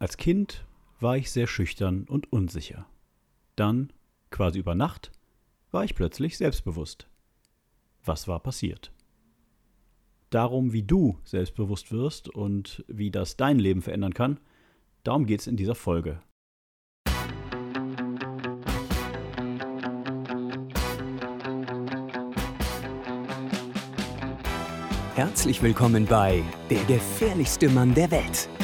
Als Kind war ich sehr schüchtern und unsicher. Dann, quasi über Nacht, war ich plötzlich selbstbewusst. Was war passiert? Darum, wie du selbstbewusst wirst und wie das dein Leben verändern kann, darum geht es in dieser Folge. Herzlich willkommen bei Der gefährlichste Mann der Welt,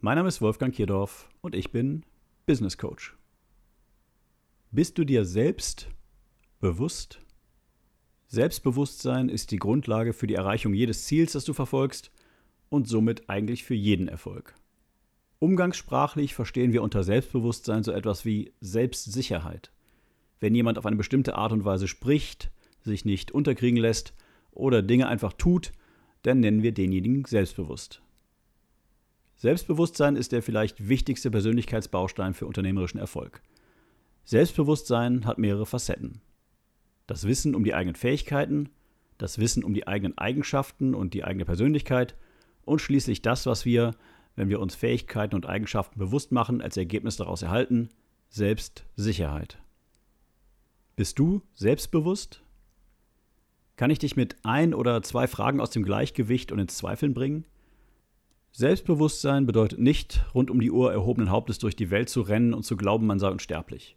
Mein Name ist Wolfgang Kierdorf und ich bin Business Coach. Bist du dir selbst bewusst? Selbstbewusstsein ist die Grundlage für die Erreichung jedes Ziels, das du verfolgst und somit eigentlich für jeden Erfolg. Umgangssprachlich verstehen wir unter Selbstbewusstsein so etwas wie Selbstsicherheit. Wenn jemand auf eine bestimmte Art und Weise spricht, sich nicht unterkriegen lässt oder Dinge einfach tut, dann nennen wir denjenigen selbstbewusst. Selbstbewusstsein ist der vielleicht wichtigste Persönlichkeitsbaustein für unternehmerischen Erfolg. Selbstbewusstsein hat mehrere Facetten. Das Wissen um die eigenen Fähigkeiten, das Wissen um die eigenen Eigenschaften und die eigene Persönlichkeit und schließlich das, was wir, wenn wir uns Fähigkeiten und Eigenschaften bewusst machen, als Ergebnis daraus erhalten, Selbstsicherheit. Bist du selbstbewusst? Kann ich dich mit ein oder zwei Fragen aus dem Gleichgewicht und ins Zweifeln bringen? Selbstbewusstsein bedeutet nicht, rund um die Uhr erhobenen Hauptes durch die Welt zu rennen und zu glauben, man sei unsterblich.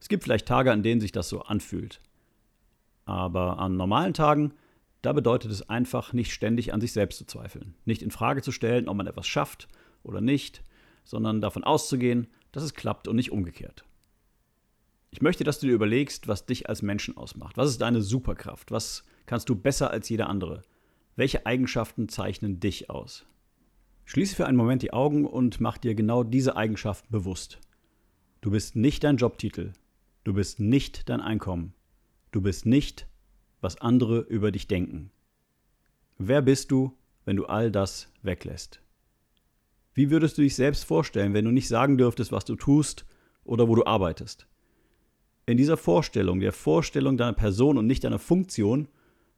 Es gibt vielleicht Tage, an denen sich das so anfühlt. Aber an normalen Tagen, da bedeutet es einfach, nicht ständig an sich selbst zu zweifeln, nicht in Frage zu stellen, ob man etwas schafft oder nicht, sondern davon auszugehen, dass es klappt und nicht umgekehrt. Ich möchte, dass du dir überlegst, was dich als Menschen ausmacht. Was ist deine Superkraft? Was kannst du besser als jeder andere? Welche Eigenschaften zeichnen dich aus? Schließe für einen Moment die Augen und mach dir genau diese Eigenschaften bewusst. Du bist nicht dein Jobtitel. Du bist nicht dein Einkommen. Du bist nicht, was andere über dich denken. Wer bist du, wenn du all das weglässt? Wie würdest du dich selbst vorstellen, wenn du nicht sagen dürftest, was du tust oder wo du arbeitest? In dieser Vorstellung, der Vorstellung deiner Person und nicht deiner Funktion,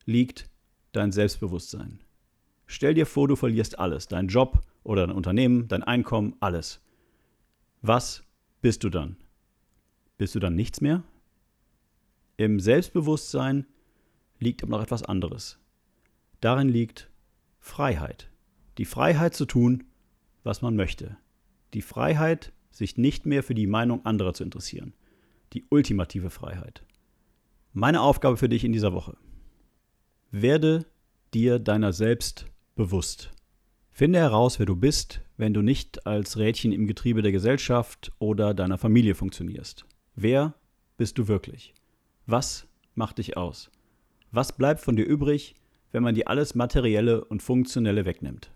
liegt dein Selbstbewusstsein. Stell dir vor, du verlierst alles, dein Job oder dein Unternehmen, dein Einkommen, alles. Was bist du dann? Bist du dann nichts mehr? Im Selbstbewusstsein liegt aber noch etwas anderes. Darin liegt Freiheit. Die Freiheit zu tun, was man möchte. Die Freiheit, sich nicht mehr für die Meinung anderer zu interessieren. Die ultimative Freiheit. Meine Aufgabe für dich in dieser Woche. Werde dir deiner selbst bewusst. Finde heraus, wer du bist, wenn du nicht als Rädchen im Getriebe der Gesellschaft oder deiner Familie funktionierst. Wer bist du wirklich? Was macht dich aus? Was bleibt von dir übrig, wenn man dir alles Materielle und Funktionelle wegnimmt?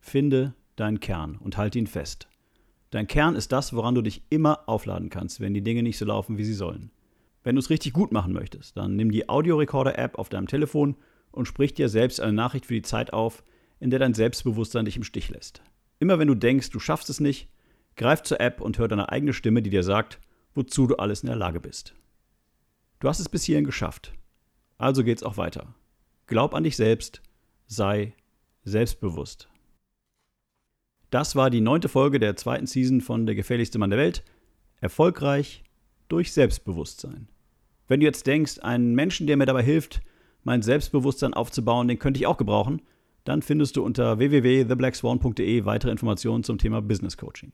Finde deinen Kern und halte ihn fest. Dein Kern ist das, woran du dich immer aufladen kannst, wenn die Dinge nicht so laufen, wie sie sollen. Wenn du es richtig gut machen möchtest, dann nimm die Audiorecorder-App auf deinem Telefon und sprich dir selbst eine Nachricht für die Zeit auf, in der dein Selbstbewusstsein dich im Stich lässt. Immer wenn du denkst, du schaffst es nicht, greif zur App und hör deine eigene Stimme, die dir sagt, wozu du alles in der Lage bist. Du hast es bis hierhin geschafft. Also geht's auch weiter. Glaub an dich selbst, sei selbstbewusst. Das war die neunte Folge der zweiten Season von Der gefährlichste Mann der Welt. Erfolgreich durch Selbstbewusstsein. Wenn du jetzt denkst, einen Menschen, der mir dabei hilft, mein Selbstbewusstsein aufzubauen, den könnte ich auch gebrauchen, dann findest du unter www.theblackswan.de weitere Informationen zum Thema Business Coaching.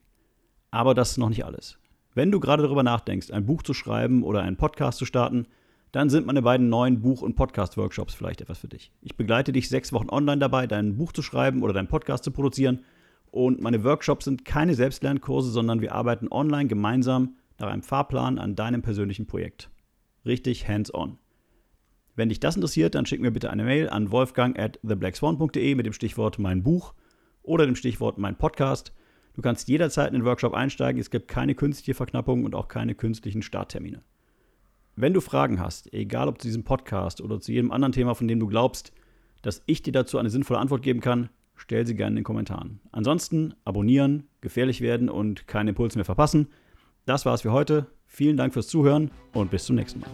Aber das ist noch nicht alles. Wenn du gerade darüber nachdenkst, ein Buch zu schreiben oder einen Podcast zu starten, dann sind meine beiden neuen Buch- und Podcast-Workshops vielleicht etwas für dich. Ich begleite dich sechs Wochen online dabei, dein Buch zu schreiben oder deinen Podcast zu produzieren. Und meine Workshops sind keine Selbstlernkurse, sondern wir arbeiten online gemeinsam nach einem Fahrplan an deinem persönlichen Projekt. Richtig hands-on. Wenn dich das interessiert, dann schick mir bitte eine Mail an wolfgang at theblackswan.de mit dem Stichwort mein Buch oder dem Stichwort mein Podcast. Du kannst jederzeit in den Workshop einsteigen. Es gibt keine künstliche Verknappung und auch keine künstlichen Starttermine. Wenn du Fragen hast, egal ob zu diesem Podcast oder zu jedem anderen Thema, von dem du glaubst, dass ich dir dazu eine sinnvolle Antwort geben kann, stell sie gerne in den Kommentaren. Ansonsten abonnieren, gefährlich werden und keinen Impuls mehr verpassen. Das war's für heute. Vielen Dank fürs Zuhören und bis zum nächsten Mal.